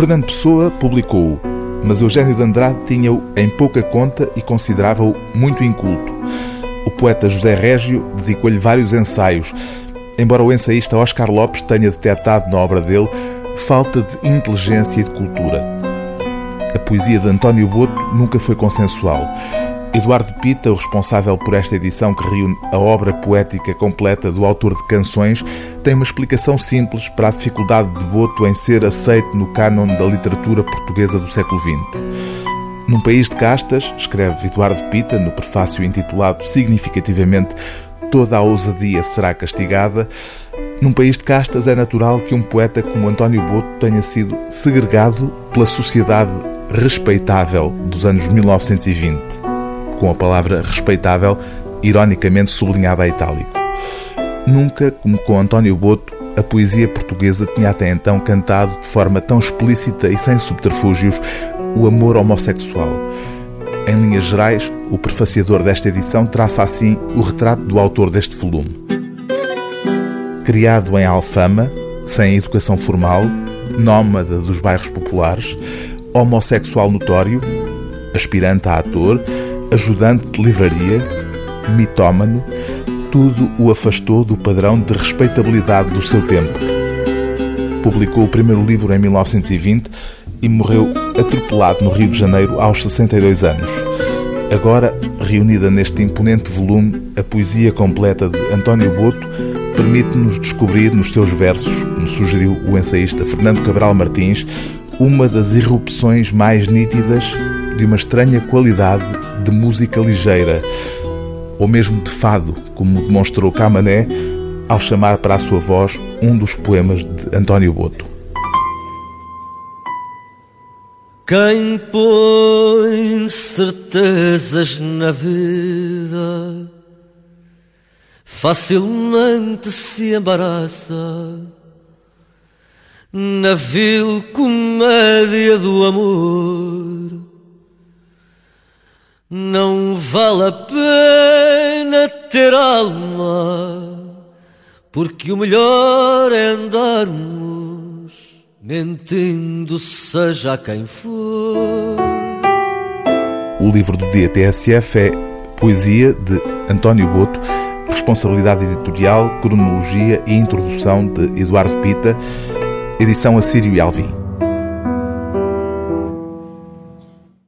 Fernando Pessoa publicou-o, mas Eugênio de Andrade tinha-o em pouca conta e considerava-o muito inculto. O poeta José Régio dedicou-lhe vários ensaios, embora o ensaísta Oscar Lopes tenha detectado na obra dele falta de inteligência e de cultura. A poesia de António Boto nunca foi consensual. Eduardo Pita, o responsável por esta edição que reúne a obra poética completa do autor de canções, tem uma explicação simples para a dificuldade de Boto em ser aceito no cânon da literatura portuguesa do século XX. Num país de castas, escreve Eduardo Pita no prefácio intitulado significativamente Toda a ousadia será castigada. Num país de castas é natural que um poeta como António Boto tenha sido segregado pela sociedade respeitável dos anos 1920, com a palavra respeitável ironicamente sublinhada a itálico. Nunca, como com António Boto, a poesia portuguesa tinha até então cantado de forma tão explícita e sem subterfúgios o amor homossexual. Em linhas gerais, o prefaciador desta edição traça assim o retrato do autor deste volume. Criado em Alfama, sem educação formal, nómada dos bairros populares, homossexual notório, aspirante a ator, ajudante de livraria, mitómano, tudo o afastou do padrão de respeitabilidade do seu tempo. Publicou o primeiro livro em 1920 e morreu atropelado no Rio de Janeiro aos 62 anos. Agora, reunida neste imponente volume, a poesia completa de António Boto permite-nos descobrir nos seus versos, como sugeriu o ensaísta Fernando Cabral Martins, uma das irrupções mais nítidas de uma estranha qualidade de música ligeira, ou mesmo de fado, como demonstrou Camané ao chamar para a sua voz um dos poemas de António Boto. Quem põe certezas na vida facilmente se embaraça na vil comédia do amor. Não vale a pena ter alma, porque o melhor é andarmos mentindo seja quem for. O livro do dia TSF é Poesia de António Boto, responsabilidade editorial, cronologia e introdução de Eduardo Pita, edição Assírio e Alvim.